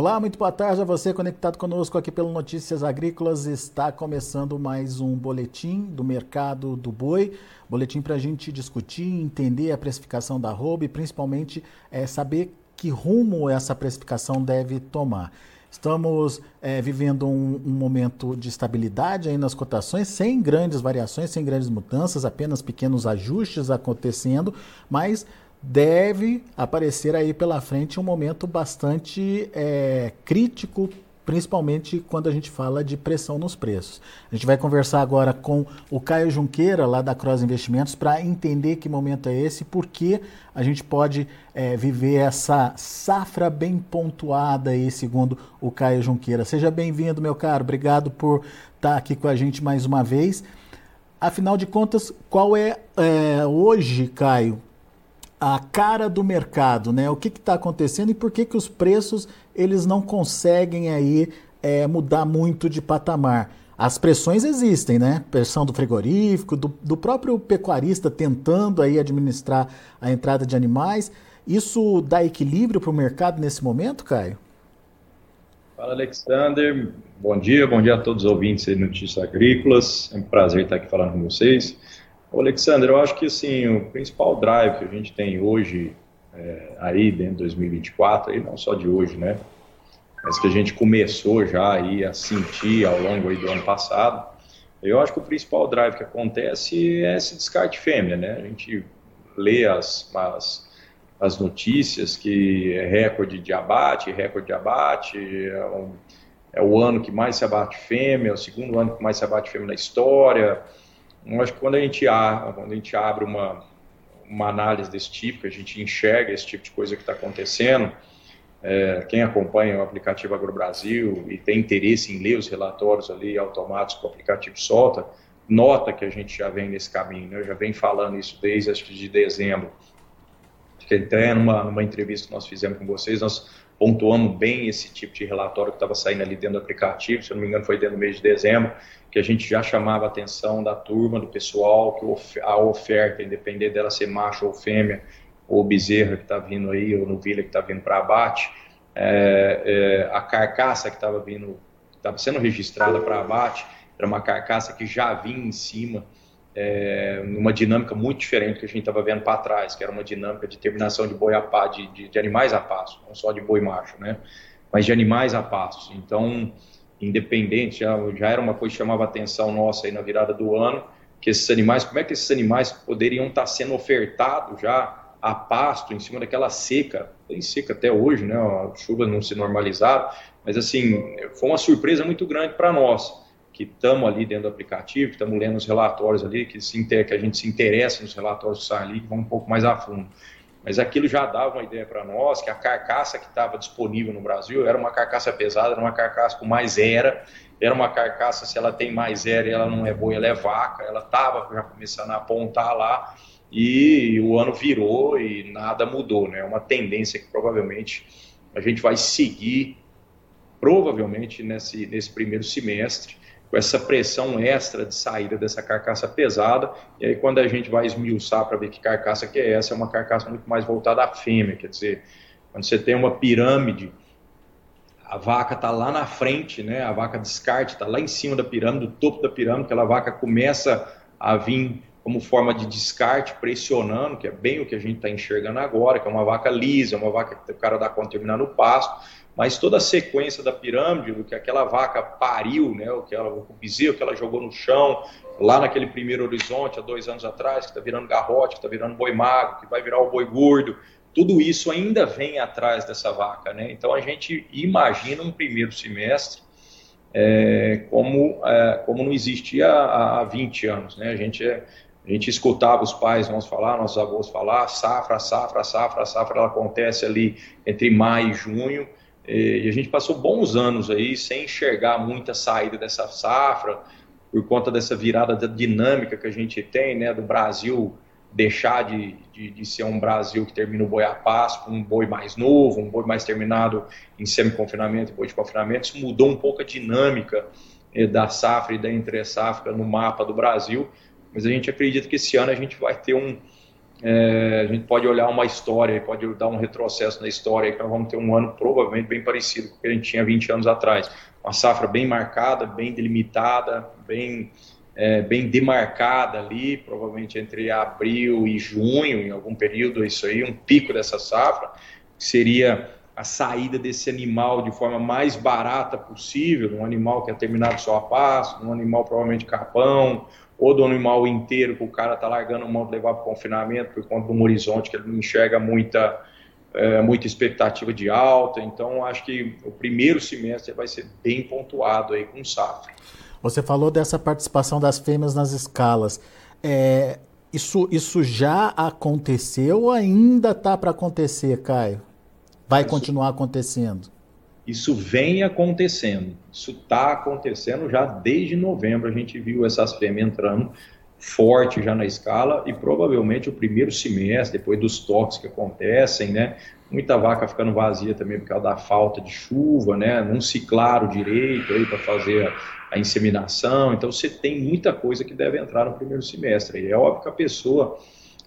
Olá, muito boa tarde a você conectado conosco aqui pelo Notícias Agrícolas. Está começando mais um boletim do mercado do boi. Boletim para a gente discutir, entender a precificação da arroba e principalmente é, saber que rumo essa precificação deve tomar. Estamos é, vivendo um, um, momento de estabilidade aí nas cotações, sem grandes variações, sem grandes mudanças, apenas pequenos ajustes acontecendo, mas deve aparecer aí pela frente um momento bastante é, crítico, principalmente quando a gente fala de pressão nos preços. A gente vai conversar agora com o Caio Junqueira, lá da Cross Investimentos, para entender que momento é esse e por que a gente pode é, viver essa safra bem pontuada aí, segundo o Caio Junqueira. Seja bem-vindo, meu caro. Obrigado por estar aqui com a gente mais uma vez. Afinal de contas, qual é, é hoje, Caio, a cara do mercado, né? O que está acontecendo e por que, que os preços eles não conseguem aí é, mudar muito de patamar? As pressões existem, né? Pressão do frigorífico, do, do próprio pecuarista tentando aí administrar a entrada de animais. Isso dá equilíbrio para o mercado nesse momento, Caio? Fala, Alexander. Bom dia, bom dia a todos os ouvintes aí Notícias Agrícolas. É um prazer estar aqui falando com vocês. Alexandre, eu acho que assim, o principal drive que a gente tem hoje, é, aí dentro de 2024, aí não só de hoje, né? Mas que a gente começou já aí a sentir ao longo do ano passado, eu acho que o principal drive que acontece é esse descarte fêmea, né? A gente lê as, as, as notícias que é recorde de abate, recorde de abate, é, um, é o ano que mais se abate fêmea, é o segundo ano que mais se abate fêmea na história, eu acho que quando a gente, quando a gente abre uma, uma análise desse tipo, que a gente enxerga esse tipo de coisa que está acontecendo, é, quem acompanha o aplicativo AgroBrasil e tem interesse em ler os relatórios ali automáticos que o aplicativo solta, nota que a gente já vem nesse caminho, né? eu já vem falando isso desde acho que de dezembro, até numa, numa entrevista que nós fizemos com vocês, nós pontuamos bem esse tipo de relatório que estava saindo ali dentro do aplicativo, se não me engano foi dentro do mês de dezembro, que a gente já chamava a atenção da turma, do pessoal, que a oferta, independente dela ser macho ou fêmea, ou bezerra que está vindo aí, ou novilha que está vindo para abate, é, é, a carcaça que estava vindo, estava sendo registrada para abate, era uma carcaça que já vinha em cima, é, numa dinâmica muito diferente que a gente estava vendo para trás, que era uma dinâmica de terminação de boi a pá, de, de, de, animais a passo, não só de boi macho, né? Mas de animais a passo. Então, independente, já, já era uma coisa que chamava atenção nossa aí na virada do ano, que esses animais, como é que esses animais poderiam estar sendo ofertados já a pasto em cima daquela seca, tem seca até hoje, né? A chuva não se normalizaram, mas assim, foi uma surpresa muito grande para nós que estamos ali dentro do aplicativo, estamos lendo os relatórios ali, que, se, que a gente se interessa nos relatórios que saem ali, que vão um pouco mais a fundo. Mas aquilo já dava uma ideia para nós que a carcaça que estava disponível no Brasil era uma carcaça pesada, era uma carcaça com mais era, era uma carcaça, se ela tem mais era ela não é boa, ela é vaca, ela estava já começando a apontar lá, e o ano virou e nada mudou, né? É uma tendência que provavelmente a gente vai seguir, provavelmente nesse, nesse primeiro semestre, com essa pressão extra de saída dessa carcaça pesada, e aí quando a gente vai esmiuçar para ver que carcaça que é essa, é uma carcaça muito mais voltada à fêmea, quer dizer, quando você tem uma pirâmide, a vaca está lá na frente, né, a vaca descarte está lá em cima da pirâmide, do topo da pirâmide, aquela vaca começa a vir como forma de descarte, pressionando, que é bem o que a gente está enxergando agora, que é uma vaca lisa, uma vaca que o cara dá conta de terminar no pasto, mas toda a sequência da pirâmide, do que aquela vaca pariu, né, o que ela, o bezerro que ela jogou no chão, lá naquele primeiro horizonte, há dois anos atrás, que está virando garrote, que está virando boi magro, que vai virar o boi gordo, tudo isso ainda vem atrás dessa vaca, né? Então a gente imagina um primeiro semestre é, como, é, como não existia há, há 20 anos, né? A gente, é, a gente escutava os pais vamos falar, nossos avós falar, safra, safra, safra, safra, ela acontece ali entre maio e junho, e a gente passou bons anos aí sem enxergar muita saída dessa safra, por conta dessa virada da dinâmica que a gente tem, né, do Brasil deixar de, de, de ser um Brasil que termina o boi a passo, um boi mais novo, um boi mais terminado em semi-confinamento, boi de confinamento, isso mudou um pouco a dinâmica eh, da safra e da entre-safra no mapa do Brasil, mas a gente acredita que esse ano a gente vai ter um, é, a gente pode olhar uma história, pode dar um retrocesso na história, que nós vamos ter um ano provavelmente bem parecido com o que a gente tinha 20 anos atrás. Uma safra bem marcada, bem delimitada, bem, é, bem demarcada ali, provavelmente entre abril e junho, em algum período, isso aí, um pico dessa safra, que seria a saída desse animal de forma mais barata possível, um animal que é terminado só a passo, um animal provavelmente capão, ou do animal inteiro que o cara está largando mão de levar para confinamento por conta de um horizonte que ele não enxerga muita, é, muita expectativa de alta. Então, acho que o primeiro semestre vai ser bem pontuado aí com safra. Você falou dessa participação das fêmeas nas escalas. É, isso, isso já aconteceu ou ainda está para acontecer, Caio? Vai isso, continuar acontecendo? Isso vem acontecendo. Isso está acontecendo já desde novembro. A gente viu essas fêmeas entrando forte já na escala e provavelmente o primeiro semestre, depois dos toques que acontecem, né? Muita vaca ficando vazia também por causa da falta de chuva, né? Não ciclaram direito aí para fazer a, a, inseminação. Então você tem muita coisa que deve entrar no primeiro semestre. E é óbvio que a pessoa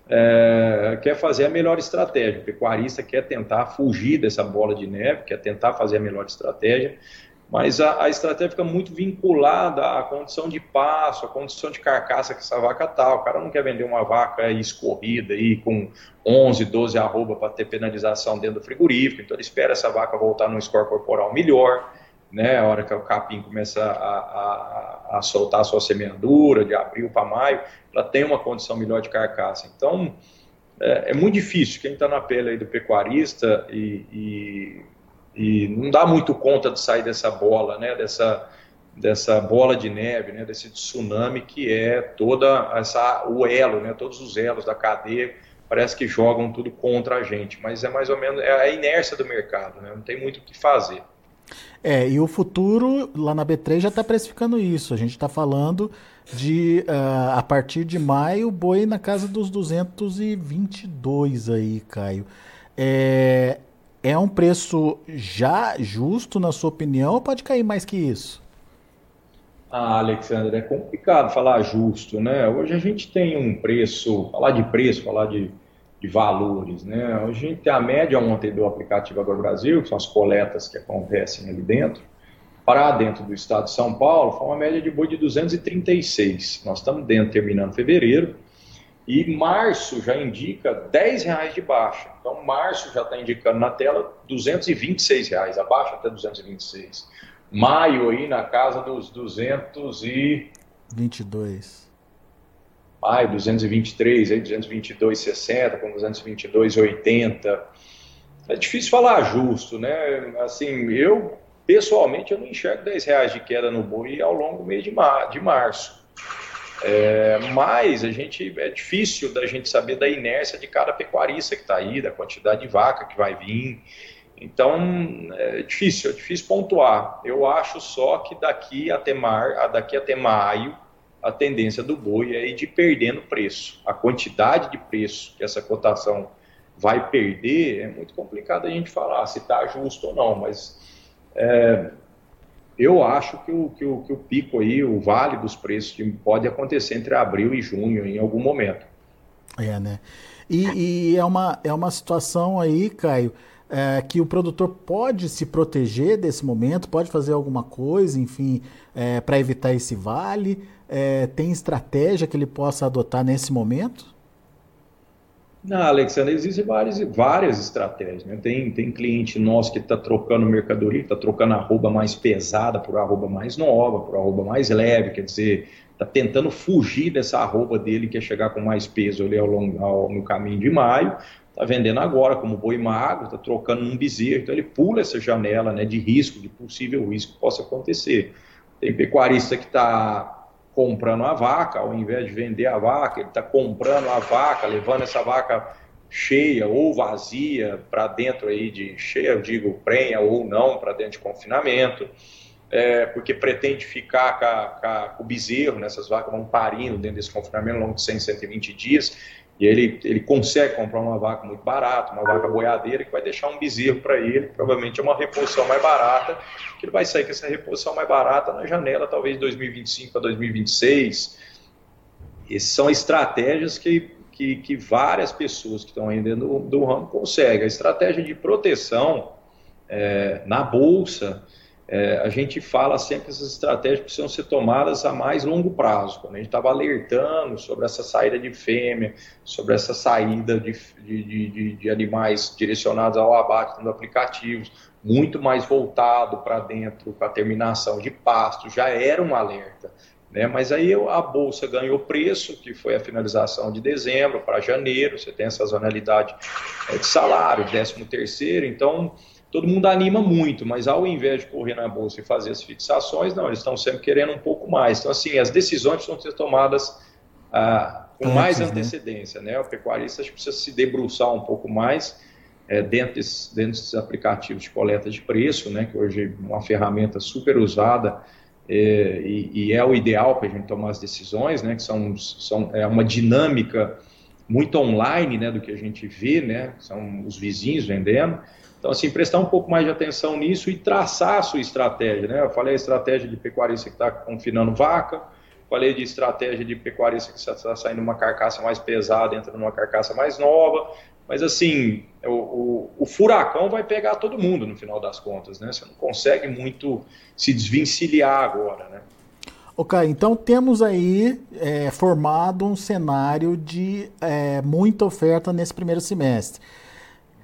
é, quer fazer a melhor estratégia. O pecuarista quer tentar fugir dessa bola de neve, quer tentar fazer a melhor estratégia, mas a, a, estratégia fica muito vinculada à condição de passo, à condição de carcaça que essa vaca tá. O cara não quer vender uma vaca escorrida aí com 11, 12 arroba para ter penalização dentro do frigorífico, então ele espera essa vaca voltar num score corporal melhor, né, a hora que o capim começa a, a, a soltar a sua semeadura, de abril para maio, ela tem uma condição melhor de carcaça. Então, é, é muito difícil. Quem está na pele do pecuarista e, e, e, não dá muito conta de sair dessa bola, né, dessa, dessa bola de neve, né, desse tsunami que é toda essa o elo, né, todos os elos da cadeia parece que jogam tudo contra a gente, mas é mais ou menos é a inércia do mercado, né, não tem muito o que fazer. É, e o futuro lá na B3 já está precificando isso. A gente está falando de uh, a partir de maio, boi na casa dos 222 aí, Caio. É, é um preço já justo, na sua opinião, ou pode cair mais que isso? Ah, Alexandre, é complicado falar justo, né? Hoje a gente tem um preço, falar de preço, falar de, de valores, né? A gente tem a média ontem do aplicativo Agro Brasil, que são as coletas que acontecem ali dentro para dentro do estado de São Paulo, foi uma média de boi de 236. Nós estamos dentro, terminando fevereiro, e março já indica 10 reais de baixa. Então, março já está indicando na tela 226 reais, abaixo até 226. Maio aí na casa dos 222. Maio, 223, aí 222,60 com 222,80. É difícil falar justo, né? Assim, eu Pessoalmente, eu não enxergo 10 reais de queda no boi ao longo do mês de, mar, de março. É, mas a gente é difícil da gente saber da inércia de cada pecuarista que está aí, da quantidade de vaca que vai vir. Então é difícil, é difícil pontuar. Eu acho só que daqui até, mar, daqui até maio a tendência do boi é ir de perdendo preço. A quantidade de preço que essa cotação vai perder é muito complicado a gente falar se está justo ou não, mas é, eu acho que o, que, o, que o pico aí, o vale dos preços, pode acontecer entre abril e junho em algum momento. É, né? E, e é, uma, é uma situação aí, Caio, é, que o produtor pode se proteger desse momento, pode fazer alguma coisa, enfim, é, para evitar esse vale? É, tem estratégia que ele possa adotar nesse momento? Não, Alexandre, existem várias, várias estratégias. Né? Tem, tem cliente nosso que está trocando mercadoria, está trocando arroba mais pesada por arroba mais nova, por arroba mais leve, quer dizer, está tentando fugir dessa arroba dele, que é chegar com mais peso ali ao longo, ao, no caminho de maio, está vendendo agora como boi magro, está trocando um bezerro, então ele pula essa janela né, de risco, de possível risco que possa acontecer. Tem pecuarista que está comprando a vaca, ao invés de vender a vaca, ele está comprando a vaca, levando essa vaca cheia ou vazia para dentro aí de cheia, eu digo prenha ou não, para dentro de confinamento, é, porque pretende ficar com, a, com, o bezerro, né, vacas vão parindo dentro desse confinamento ao longo de 100, 120 dias, e ele, ele consegue comprar uma vaca muito barata, uma vaca boiadeira, que vai deixar um bezerro para ele, provavelmente é uma reposição mais barata, que ele vai sair com essa reposição mais barata na janela, talvez 2025 a 2026. Essas são estratégias que que, que várias pessoas que estão ainda dentro do, do ramo conseguem. A estratégia de proteção é, na bolsa, é, a gente fala sempre que essas estratégias precisam ser tomadas a mais longo prazo. Quando a gente estava alertando sobre essa saída de fêmea, sobre essa saída de, de, de, de animais direcionados ao abate nos aplicativos, muito mais voltado para dentro, para a terminação de pasto, já era um alerta. Né? Mas aí a bolsa ganhou preço, que foi a finalização de dezembro para janeiro, você tem essa sazonalidade é, de salário, décimo terceiro, então todo mundo anima muito, mas ao invés de correr na bolsa e fazer as fixações, não, eles estão sempre querendo um pouco mais. Então, assim, as decisões precisam ser tomadas ah, com Antes, mais né? antecedência, né? O pecuarista precisa se debruçar um pouco mais é, dentro, desses, dentro desses aplicativos de coleta de preço, né? Que hoje é uma ferramenta super usada é, e, e, é o ideal para a gente tomar as decisões, né, que são, são é uma dinâmica muito online, né, do que a gente vê, né, são os vizinhos vendendo. Então, assim, prestar um pouco mais de atenção nisso e traçar a sua estratégia, né? Eu falei a estratégia de pecuarista que está confinando vaca, falei de estratégia de pecuarista que está saindo uma carcaça mais pesada, entrando numa carcaça mais nova, mas assim, o, o, o, furacão vai pegar todo mundo no final das contas, né? Você não consegue muito se desvencilhar agora, né? Ok, então temos aí é, formado um cenário de é, muita oferta nesse primeiro semestre.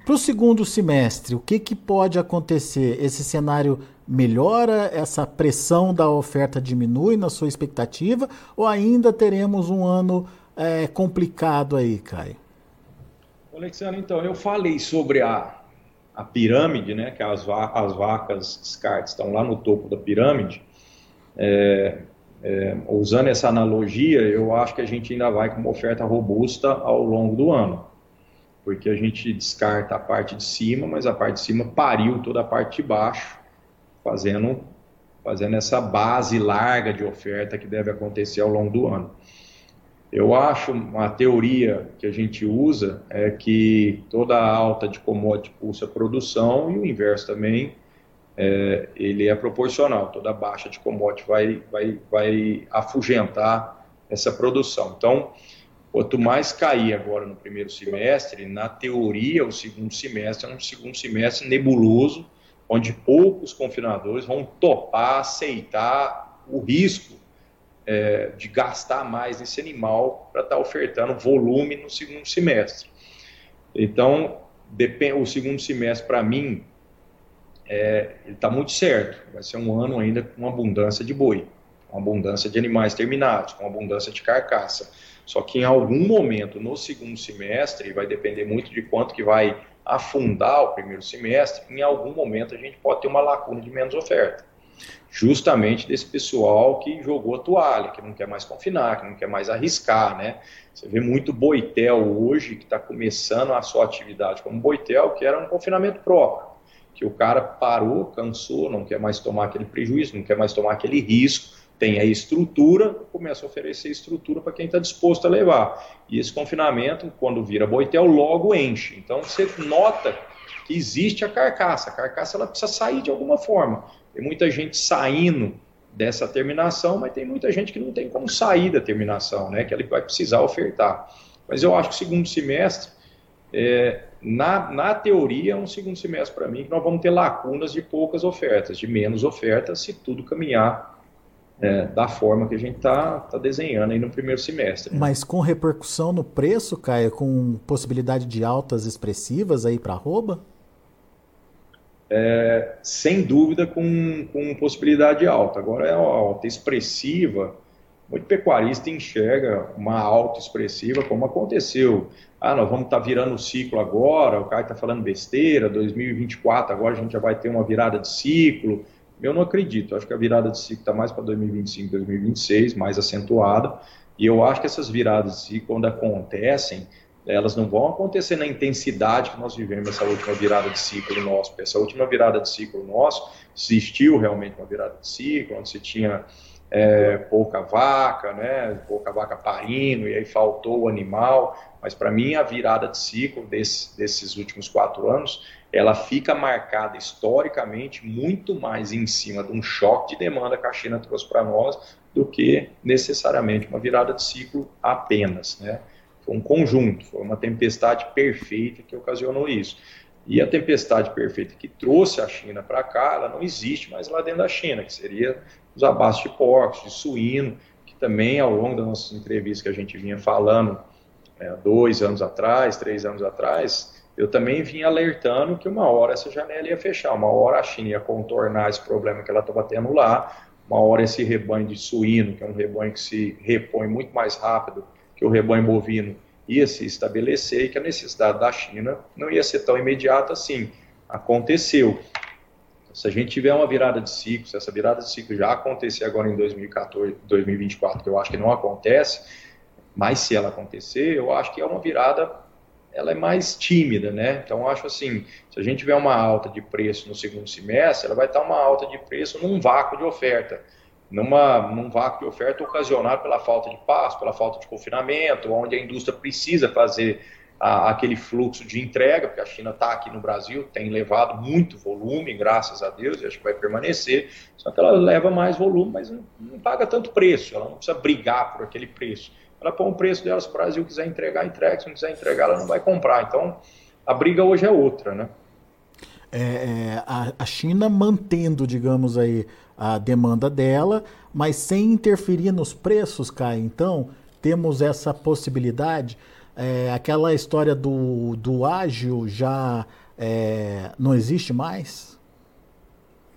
Para o segundo semestre, o que, que pode acontecer? Esse cenário melhora? Essa pressão da oferta diminui na sua expectativa? Ou ainda teremos um ano é, complicado aí, Caio? Alexandre, então, eu falei sobre a, a pirâmide, né, que as, as vacas descartes estão lá no topo da pirâmide. É, é, usando essa analogia, eu acho que a gente ainda vai com uma oferta robusta ao longo do ano, porque a gente descarta a parte de cima, mas a parte de cima pariu toda a parte de baixo, fazendo, fazendo essa base larga de oferta que deve acontecer ao longo do ano. Eu acho uma teoria que a gente usa é que toda alta de commodity pulsa produção e o inverso também, é, ele é proporcional. Toda baixa de commodity vai, vai, vai afugentar essa produção. Então, quanto mais cair agora no primeiro semestre, na teoria, o segundo semestre é um segundo semestre nebuloso, onde poucos confinadores vão topar, aceitar o risco é, de gastar mais nesse animal para estar tá ofertando volume no segundo semestre. Então, o segundo semestre, para mim, é, ele está muito certo. Vai ser um ano ainda com abundância de boi, com abundância de animais terminados, com abundância de carcaça. Só que em algum momento no segundo semestre, vai depender muito de quanto que vai afundar o primeiro semestre, em algum momento a gente pode ter uma lacuna de menos oferta justamente desse pessoal que jogou a toalha, que não quer mais confinar, que não quer mais arriscar, né? Você vê muito boitel hoje que está começando a sua atividade como boitel, que era um confinamento próprio, que o cara parou, cansou, não quer mais tomar aquele prejuízo, não quer mais tomar aquele risco, tem a estrutura, começa a oferecer estrutura para quem está disposto a levar. E esse confinamento, quando vira boitel, logo enche. Então você nota que existe a carcaça. A carcaça ela precisa sair de alguma forma. Tem muita gente saindo dessa terminação, mas tem muita gente que não tem como sair da terminação, né? Que ele vai precisar ofertar. Mas eu acho que o segundo semestre, é, na, na teoria, é um segundo semestre para mim que nós vamos ter lacunas de poucas ofertas, de menos ofertas, se tudo caminhar é, da forma que a gente está tá desenhando aí no primeiro semestre. Né? Mas com repercussão no preço, Caio, com possibilidade de altas expressivas aí para arroba? é, sem dúvida com, com possibilidade alta. Agora é alta expressiva, muito pecuarista enxerga uma alta expressiva, como aconteceu. Ah, nós vamos estar tá virando o ciclo agora, o cara está falando besteira, 2024 agora a gente já vai ter uma virada de ciclo. Eu não acredito, acho que a virada de ciclo está mais para 2025, 2026, mais acentuada, e eu acho que essas viradas de ciclo, quando acontecem, elas não vão acontecer na intensidade que nós vivemos essa última virada de ciclo nosso. Essa última virada de ciclo nosso, existiu realmente uma virada de ciclo, onde se tinha é, pouca vaca, né, pouca vaca parindo, e aí faltou o animal. Mas para mim, a virada de ciclo desse, desses últimos quatro anos, ela fica marcada historicamente muito mais em cima de um choque de demanda que a China trouxe para nós do que necessariamente uma virada de ciclo apenas, né? Foi um conjunto, foi uma tempestade perfeita que ocasionou isso. E a tempestade perfeita que trouxe a China para cá, ela não existe mais lá dentro da China, que seria os abastos de porcos, de suíno, que também ao longo das nossas entrevistas que a gente vinha falando é, dois anos atrás, três anos atrás, eu também vinha alertando que uma hora essa janela ia fechar, uma hora a China ia contornar esse problema que ela estava tendo lá, uma hora esse rebanho de suíno, que é um rebanho que se repõe muito mais rápido que o rebanho bovino, ia se estabelecer e que a necessidade da China não ia ser tão imediata assim. Aconteceu. Se a gente tiver uma virada de ciclo, se essa virada de ciclo já acontecer agora em 2014, 2024, que eu acho que não acontece, mas se ela acontecer, eu acho que é uma virada ela é mais tímida, né? Então, acho assim, se a gente tiver uma alta de preço no segundo semestre, ela vai estar uma alta de preço num vácuo de oferta, numa, num vácuo de oferta ocasionado pela falta de passo, pela falta de confinamento, onde a indústria precisa fazer a, aquele fluxo de entrega, porque a China está aqui no Brasil, tem levado muito volume, graças a Deus, e acho que vai permanecer, só que ela leva mais volume, mas não, não paga tanto preço, ela não precisa brigar por aquele preço ela põe o preço dela, se o Brasil quiser entregar, entrega, se não quiser entregar, ela não vai comprar. Então, a briga hoje é outra, né? É, é, a, a China mantendo, digamos aí, a demanda dela, mas sem interferir nos preços, Kai. Então, temos essa possibilidade. É, aquela história do, do ágil já é, não existe mais?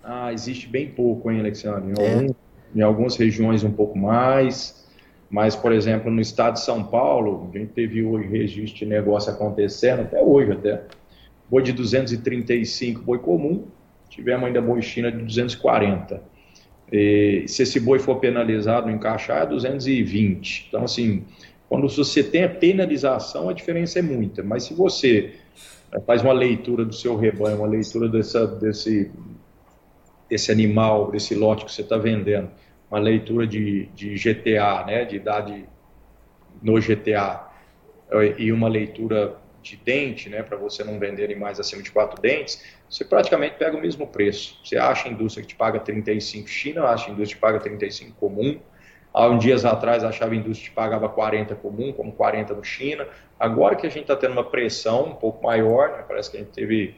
Ah, existe bem pouco, hein, Alexandre? Em, é. algum, em algumas regiões um pouco mais. Mas, por exemplo, no estado de São Paulo, a gente teve hoje registro de negócio acontecendo, até hoje até. Boi de 235, boi comum, tivemos ainda boi China de 240. E, se esse boi for penalizado no encaixar, é 220. Então, assim, quando você tem a penalização, a diferença é muita. Mas se você eh, faz uma leitura do seu rebanho, uma leitura dessa, desse, desse animal, desse lote que você está vendendo, uma leitura de, de GTA, né, de idade no GTA, e uma leitura de dente, né, para você não vender mais acima de quatro dentes, você praticamente pega o mesmo preço. Você acha a indústria que te paga 35 China, acha a indústria que te paga 35 comum. Há uns dias atrás achava a indústria que pagava 40 comum, como 40 no China. Agora que a gente está tendo uma pressão um pouco maior, né, parece que a gente teve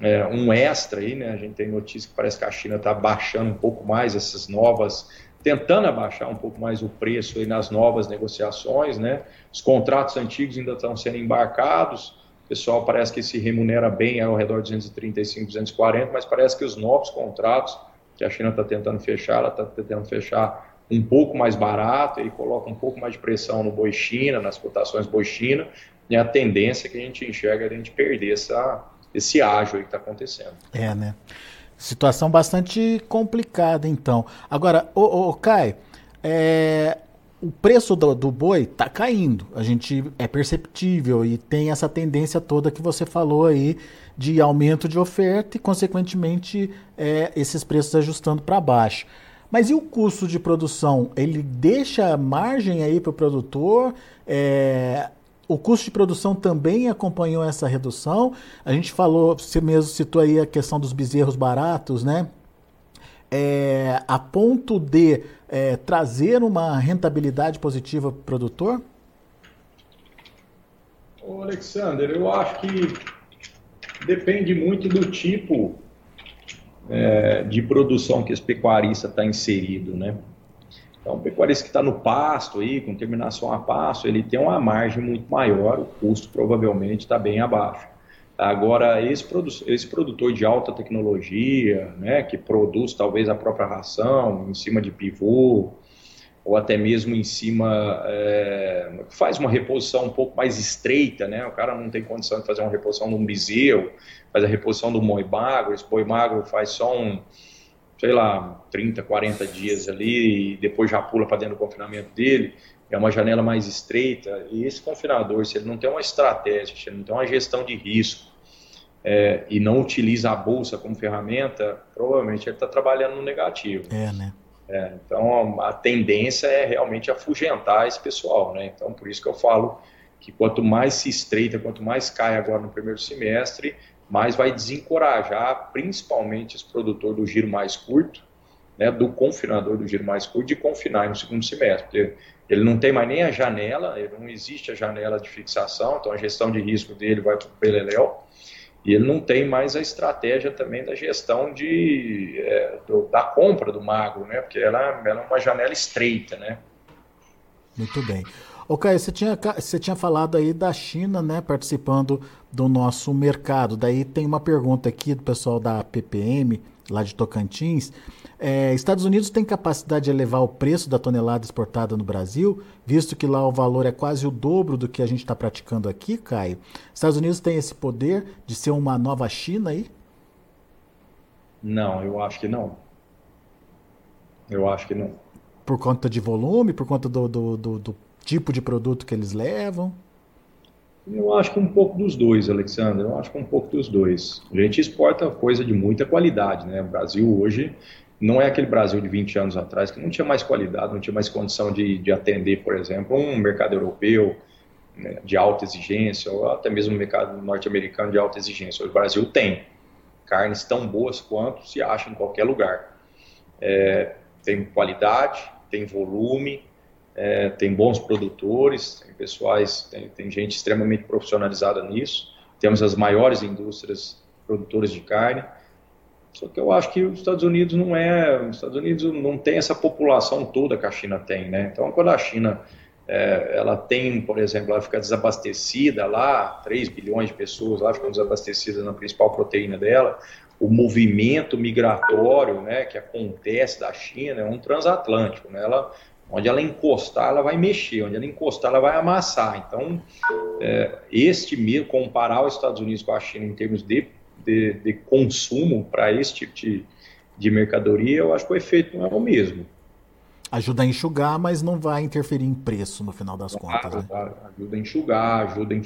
é, um extra aí, né? A gente tem notícia que parece que a China está baixando um pouco mais essas novas, tentando abaixar um pouco mais o preço aí nas novas negociações, né? Os contratos antigos ainda estão sendo embarcados, o pessoal parece que se remunera bem ao redor de 235, 240, mas parece que os novos contratos que a China está tentando fechar, ela está tentando fechar um pouco mais barato e coloca um pouco mais de pressão no boi China, nas cotações boi China, e a tendência que a gente enxerga é a gente perder essa esse ágio aí que está acontecendo. É, né? Situação bastante complicada, então. Agora, o, Kai, é, o preço do, do boi está caindo. A gente é perceptível e tem essa tendência toda que você falou aí de aumento de oferta e, consequentemente, é, esses preços ajustando para baixo. Mas e o custo de produção? Ele deixa margem aí para o produtor? É, o custo de produção também acompanhou essa redução. A gente falou, você mesmo citou aí a questão dos bezerros baratos, né? É, a ponto de é, trazer uma rentabilidade positiva para o produtor? Ô Alexander, eu acho que depende muito do tipo é, de produção que esse pecuarista está inserido, né? Então, o pecuarista que está no pasto aí, com terminação a pasto, ele tem uma margem muito maior, o custo provavelmente está bem abaixo. Agora, esse, produ esse produtor de alta tecnologia, né, que produz talvez a própria ração, em cima de pivô, ou até mesmo em cima, é, faz uma reposição um pouco mais estreita, né, o cara não tem condição de fazer uma reposição de um bezerro, faz a reposição do boi magro, esse boi magro faz só um sei lá, 30, 40 dias ali e depois já pula para dentro do confinamento dele, é uma janela mais estreita. E esse confinador, se ele não tem uma estratégia, se ele não tem uma gestão de risco é, e não utiliza a bolsa como ferramenta, provavelmente ele está trabalhando no negativo. É, né? É, então a tendência é realmente afugentar esse pessoal, né? Então por isso que eu falo que quanto mais se estreita, quanto mais cai agora no primeiro semestre, mas vai desencorajar principalmente esse produtor do giro mais curto, né, do confinador do giro mais curto, de confinar no segundo semestre. Ele não tem mais nem a janela, não existe a janela de fixação, então a gestão de risco dele vai para o Peleléu, e ele não tem mais a estratégia também da gestão de, é, do, da compra do magro, né? Porque ela, ela é uma janela estreita, né? Muito bem. Ô, Caio, você tinha, você tinha falado aí da China, né, participando do nosso mercado. Daí tem uma pergunta aqui do pessoal da PPM, lá de Tocantins. É, Estados Unidos tem capacidade de elevar o preço da tonelada exportada no Brasil, visto que lá o valor é quase o dobro do que a gente está praticando aqui, Caio. Estados Unidos tem esse poder de ser uma nova China aí? Não, eu acho que não. Eu acho que não. Por conta de volume, por conta do, do, do, do tipo de produto que eles levam? Eu acho que um pouco dos dois, Alexandre. Eu acho que um pouco dos dois. A gente exporta coisa de muita qualidade, né? O Brasil hoje não é aquele Brasil de 20 anos atrás que não tinha mais qualidade, não tinha mais condição de, de atender, por exemplo, um mercado europeu né, de alta exigência, ou até mesmo um mercado norte-americano de alta exigência. O Brasil tem carnes tão boas quanto se acha em qualquer lugar. É, tem qualidade, tem volume, é, tem bons produtores, tem pessoais, tem, tem gente extremamente profissionalizada nisso. Temos as maiores indústrias produtoras de carne só que eu acho que os Estados Unidos não é, os Estados Unidos não tem essa população toda que a China tem, né? Então, quando a China é, ela tem, por exemplo, ela fica desabastecida lá, 3 bilhões de pessoas lá ficam desabastecidas na principal proteína dela, o movimento migratório, né, que acontece da China é um transatlântico, né? Ela onde ela encostar, ela vai mexer, onde ela encostar, ela vai amassar. Então, é, este comparar os Estados Unidos com a China em termos de de, de consumo para esse tipo de, de mercadoria, eu acho que o efeito não é o mesmo. Ajuda a enxugar, mas não vai interferir em preço no final das contas. Né? Ajuda a enxugar, ajuda em,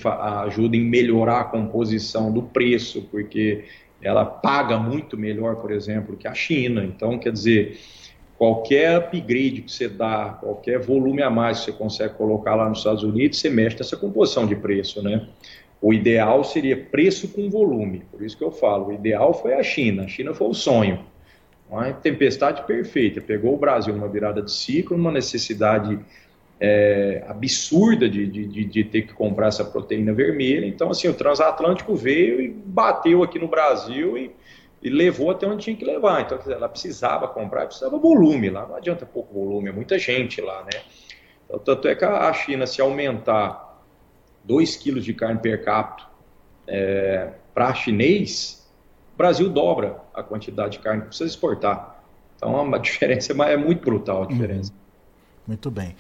ajuda em melhorar a composição do preço, porque ela paga muito melhor, por exemplo, que a China. Então, quer dizer, qualquer upgrade que você dá, qualquer volume a mais que você consegue colocar lá nos Estados Unidos, você mexe nessa composição de preço, né? O ideal seria preço com volume. Por isso que eu falo, o ideal foi a China. A China foi o sonho. Uma tempestade perfeita. Pegou o Brasil numa virada de ciclo, numa necessidade é, absurda de, de, de, ter que comprar essa proteína vermelha. Então, assim, o transatlântico veio e bateu aqui no Brasil e, e levou até onde tinha que levar. Então, ela precisava comprar, precisava volume lá. Não adianta pouco volume, é muita gente lá, né? Então, tanto é que a China, se aumentar 2 quilos de carne per capita é, para chinês, o Brasil dobra a quantidade de carne que precisa exportar. Então a diferença é, é muito brutal a diferença. Uhum. Muito bem.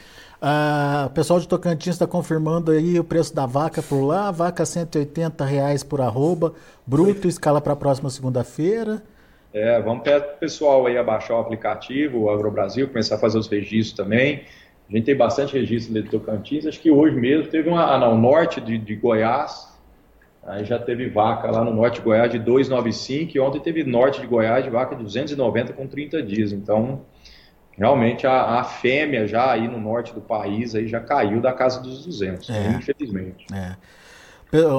O pessoal de Tocantins está confirmando aí o preço da vaca por lá. Vaca 180 reais por arroba, bruto, escala para a próxima segunda-feira. É, vamos para o pessoal aí abaixar o aplicativo, o AgroBrasil, começar a fazer os registros também. A gente tem bastante registro de Tocantins. Acho que hoje mesmo teve uma. Ah, não, norte de, de Goiás. Aí já teve vaca lá no norte de Goiás de 295 e ontem teve norte de Goiás de vaca de 290 com 30 dias. Então, realmente a, a fêmea já aí no norte do país aí já caiu da casa dos 200, é, infelizmente. É.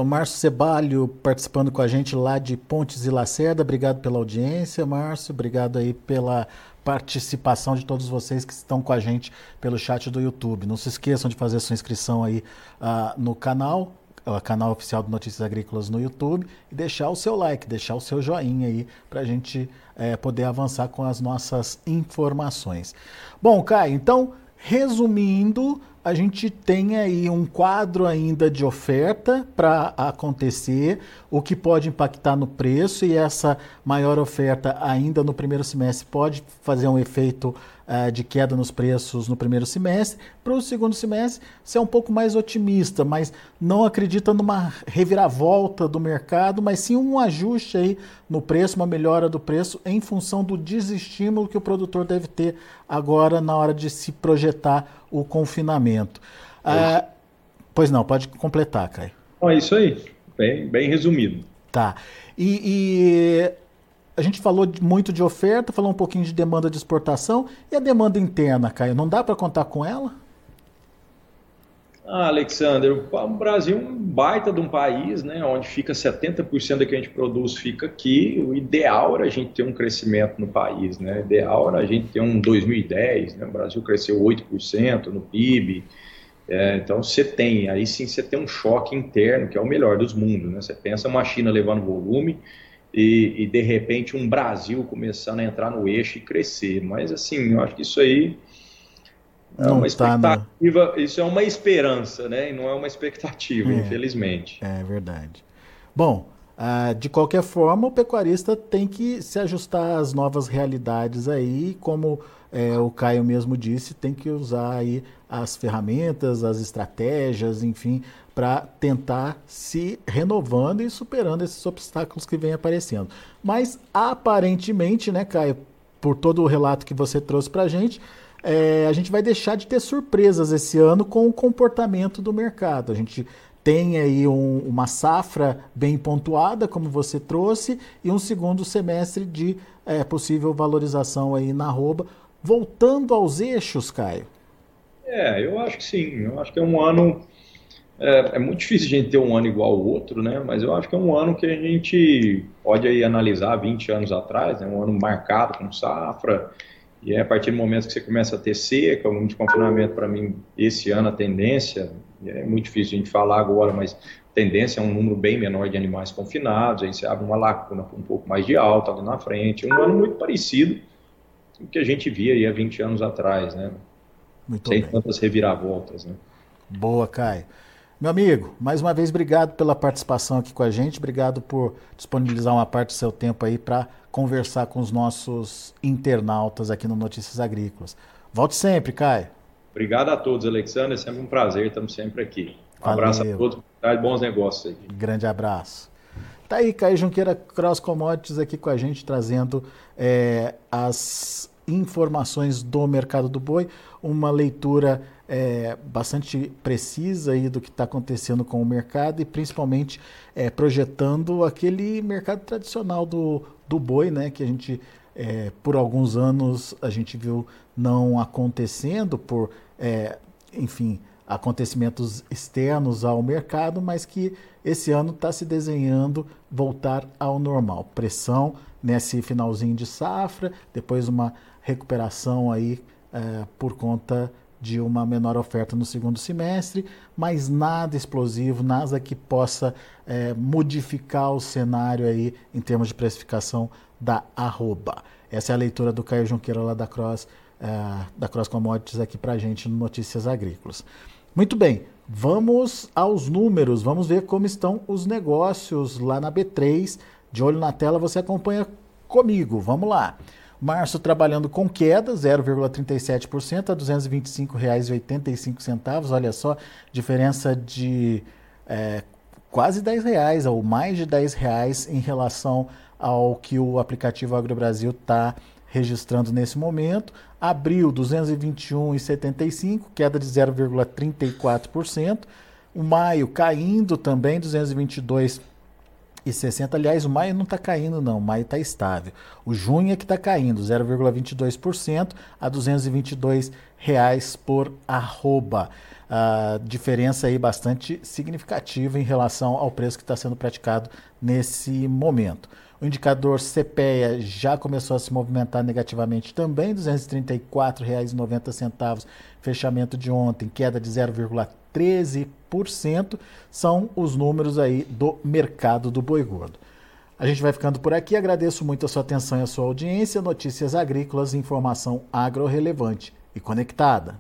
Márcio Cebalho participando com a gente lá de Pontes e Lacerda. Obrigado pela audiência, Márcio. Obrigado aí pela participação de todos vocês que estão com a gente pelo chat do YouTube. Não se esqueçam de fazer sua inscrição aí uh, no canal, o canal oficial do Notícias Agrícolas no YouTube e deixar o seu like, deixar o seu joinha aí para a gente é, poder avançar com as nossas informações. Bom, Caio, então, resumindo, a gente tem aí um quadro ainda de oferta para acontecer, o que pode impactar no preço, e essa maior oferta ainda no primeiro semestre pode fazer um efeito uh, de queda nos preços no primeiro semestre. Para o segundo semestre, ser é um pouco mais otimista, mas não acredita numa reviravolta do mercado, mas sim um ajuste aí no preço, uma melhora do preço em função do desestímulo que o produtor deve ter agora na hora de se projetar o confinamento. Uh, pois não, pode completar, Caio. É isso aí, bem, bem resumido. Tá. E, e a gente falou muito de oferta, falou um pouquinho de demanda de exportação. E a demanda interna, Caio? Não dá para contar com ela? Ah, Alexander, o Brasil baita de um país, né, onde fica 70% do que a gente produz fica aqui. O ideal era a gente ter um crescimento no país, né? O ideal era a gente ter um 2010, né? O Brasil cresceu 8% no PIB. É, então você tem, aí sim você tem um choque interno, que é o melhor dos mundos, né? Você pensa uma China levando volume e, e de repente um Brasil começando a entrar no eixo e crescer. Mas assim, eu acho que isso aí é não uma expectativa, tá isso é uma esperança, né? E não é uma expectativa, é, infelizmente. É verdade. Bom, uh, de qualquer forma, o pecuarista tem que se ajustar às novas realidades aí, como é, o Caio mesmo disse, tem que usar aí as ferramentas, as estratégias, enfim, para tentar se renovando e superando esses obstáculos que vêm aparecendo. Mas aparentemente, né, Caio, por todo o relato que você trouxe para a gente, é, a gente vai deixar de ter surpresas esse ano com o comportamento do mercado. A gente tem aí um, uma safra bem pontuada, como você trouxe, e um segundo semestre de é, possível valorização aí na arroba. Voltando aos eixos, Caio. É, eu acho que sim. Eu acho que é um ano. É, é, muito difícil a gente ter um ano igual ao outro, né? Mas eu acho que é um ano que a gente pode aí analisar 20 anos atrás, né? um ano marcado com safra, e é a partir do momento que você começa a ter seca, um de confinamento, para mim, esse ano a tendência, é muito difícil a gente falar agora, mas tendência é um número bem menor de animais confinados, aí você abre uma lacuna um pouco mais de alta ali na frente, um ano muito parecido com o que a gente via aí há 20 anos atrás, né? Muito Sem bem. tantas reviravoltas, né? Boa, Caio. Meu amigo, mais uma vez obrigado pela participação aqui com a gente, obrigado por disponibilizar uma parte do seu tempo aí para conversar com os nossos internautas aqui no Notícias Agrícolas. Volte sempre, Caio. Obrigado a todos, Alexandre. É sempre um prazer, estamos sempre aqui. Um Valeu. abraço a todos, bons negócios aí. Grande abraço. Tá aí, Caio Junqueira Cross Commodities aqui com a gente, trazendo é, as informações do mercado do boi, uma leitura é, bastante precisa aí do que está acontecendo com o mercado e principalmente é, projetando aquele mercado tradicional do, do boi, né, que a gente é, por alguns anos a gente viu não acontecendo por, é, enfim, acontecimentos externos ao mercado, mas que esse ano está se desenhando voltar ao normal. Pressão nesse finalzinho de safra, depois uma recuperação aí é, por conta de uma menor oferta no segundo semestre, mas nada explosivo, nada que possa é, modificar o cenário aí em termos de precificação da arroba. Essa é a leitura do Caio Junqueira lá da Cross, é, da Cross Commodities aqui para gente no Notícias Agrícolas. Muito bem, vamos aos números, vamos ver como estão os negócios lá na B3. De olho na tela, você acompanha comigo. Vamos lá. Março trabalhando com queda, 0,37% a R$ 225,85. Olha só, diferença de é, quase R$ reais ou mais de R$ reais em relação ao que o aplicativo AgroBrasil está registrando nesse momento. Abril, 221,75, queda de 0,34%. O maio caindo também, 222 e 60. Aliás, o maio não está caindo, não. O maio está estável. O junho é que está caindo, 0,22% a 222 reais por arroba. A diferença aí bastante significativa em relação ao preço que está sendo praticado nesse momento. O indicador CPEA já começou a se movimentar negativamente também, R$ 234,90, fechamento de ontem, queda de 0,13%, são os números aí do mercado do boi gordo. A gente vai ficando por aqui, agradeço muito a sua atenção e a sua audiência. Notícias agrícolas, informação agro relevante e conectada.